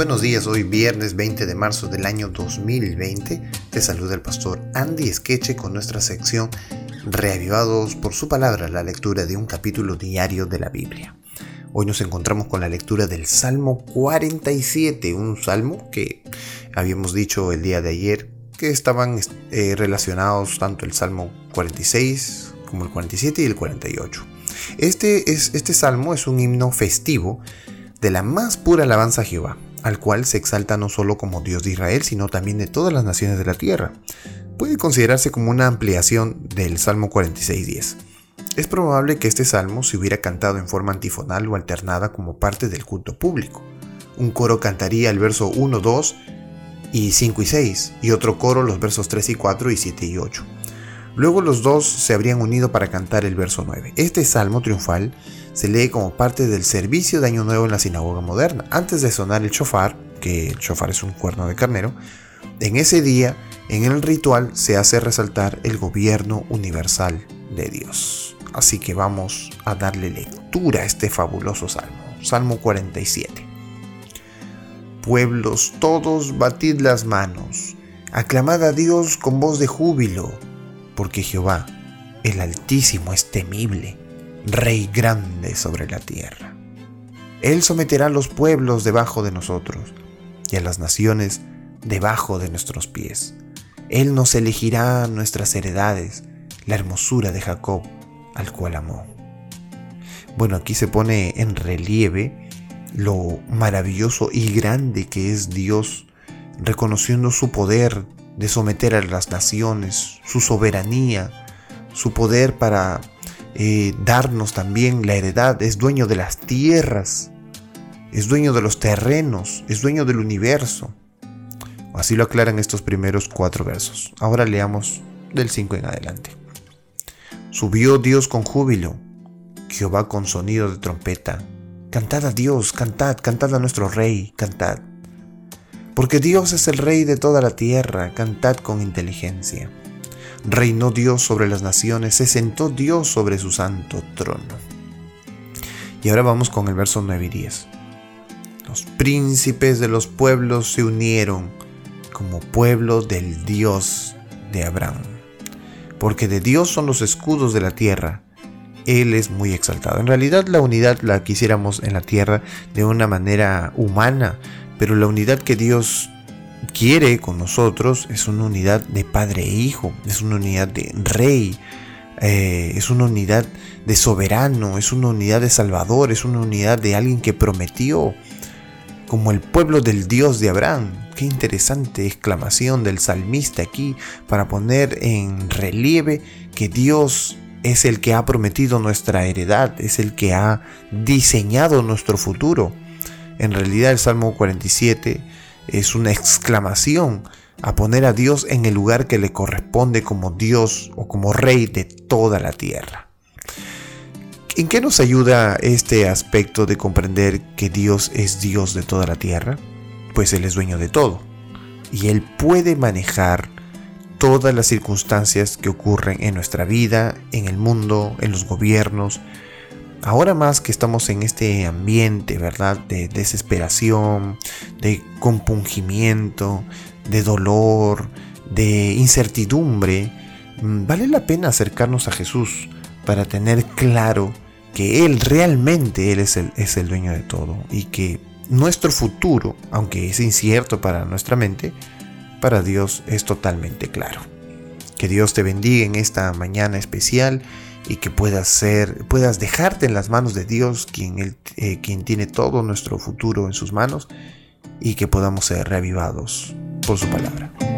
Buenos días, hoy viernes 20 de marzo del año 2020. Te saluda el pastor Andy Esqueche con nuestra sección Reavivados por su palabra, la lectura de un capítulo diario de la Biblia. Hoy nos encontramos con la lectura del Salmo 47, un salmo que habíamos dicho el día de ayer que estaban eh, relacionados tanto el Salmo 46 como el 47 y el 48. Este, es, este salmo es un himno festivo de la más pura alabanza a Jehová, al cual se exalta no solo como Dios de Israel, sino también de todas las naciones de la tierra. Puede considerarse como una ampliación del Salmo 46.10. Es probable que este salmo se hubiera cantado en forma antifonal o alternada como parte del culto público. Un coro cantaría el verso 1, 2 y 5 y 6, y otro coro los versos 3 y 4 y 7 y 8. Luego los dos se habrían unido para cantar el verso 9. Este salmo triunfal se lee como parte del servicio de Año Nuevo en la sinagoga moderna. Antes de sonar el chofar, que el chofar es un cuerno de carnero, en ese día, en el ritual, se hace resaltar el gobierno universal de Dios. Así que vamos a darle lectura a este fabuloso salmo. Salmo 47. Pueblos todos, batid las manos, aclamad a Dios con voz de júbilo porque Jehová, el Altísimo, es temible, Rey grande sobre la tierra. Él someterá a los pueblos debajo de nosotros y a las naciones debajo de nuestros pies. Él nos elegirá nuestras heredades, la hermosura de Jacob, al cual amó. Bueno, aquí se pone en relieve lo maravilloso y grande que es Dios, reconociendo su poder de someter a las naciones, su soberanía, su poder para eh, darnos también la heredad, es dueño de las tierras, es dueño de los terrenos, es dueño del universo. Así lo aclaran estos primeros cuatro versos. Ahora leamos del 5 en adelante. Subió Dios con júbilo, Jehová con sonido de trompeta. Cantad a Dios, cantad, cantad a nuestro Rey, cantad. Porque Dios es el Rey de toda la tierra, cantad con inteligencia. Reinó Dios sobre las naciones, se sentó Dios sobre su santo trono. Y ahora vamos con el verso 9 y 10. Los príncipes de los pueblos se unieron como pueblo del Dios de Abraham. Porque de Dios son los escudos de la tierra. Él es muy exaltado. En realidad la unidad la quisiéramos en la tierra de una manera humana, pero la unidad que Dios quiere con nosotros es una unidad de padre e hijo, es una unidad de rey, eh, es una unidad de soberano, es una unidad de salvador, es una unidad de alguien que prometió, como el pueblo del Dios de Abraham. Qué interesante exclamación del salmista aquí para poner en relieve que Dios es el que ha prometido nuestra heredad, es el que ha diseñado nuestro futuro. En realidad el Salmo 47 es una exclamación a poner a Dios en el lugar que le corresponde como Dios o como Rey de toda la tierra. ¿En qué nos ayuda este aspecto de comprender que Dios es Dios de toda la tierra? Pues Él es dueño de todo y Él puede manejar todas las circunstancias que ocurren en nuestra vida, en el mundo, en los gobiernos, ahora más que estamos en este ambiente, ¿verdad? De desesperación, de compungimiento, de dolor, de incertidumbre, mm, vale la pena acercarnos a Jesús para tener claro que Él realmente Él es el, es el dueño de todo y que nuestro futuro, aunque es incierto para nuestra mente, para Dios es totalmente claro. Que Dios te bendiga en esta mañana especial y que puedas ser, puedas dejarte en las manos de Dios, quien, eh, quien tiene todo nuestro futuro en sus manos, y que podamos ser reavivados por su palabra.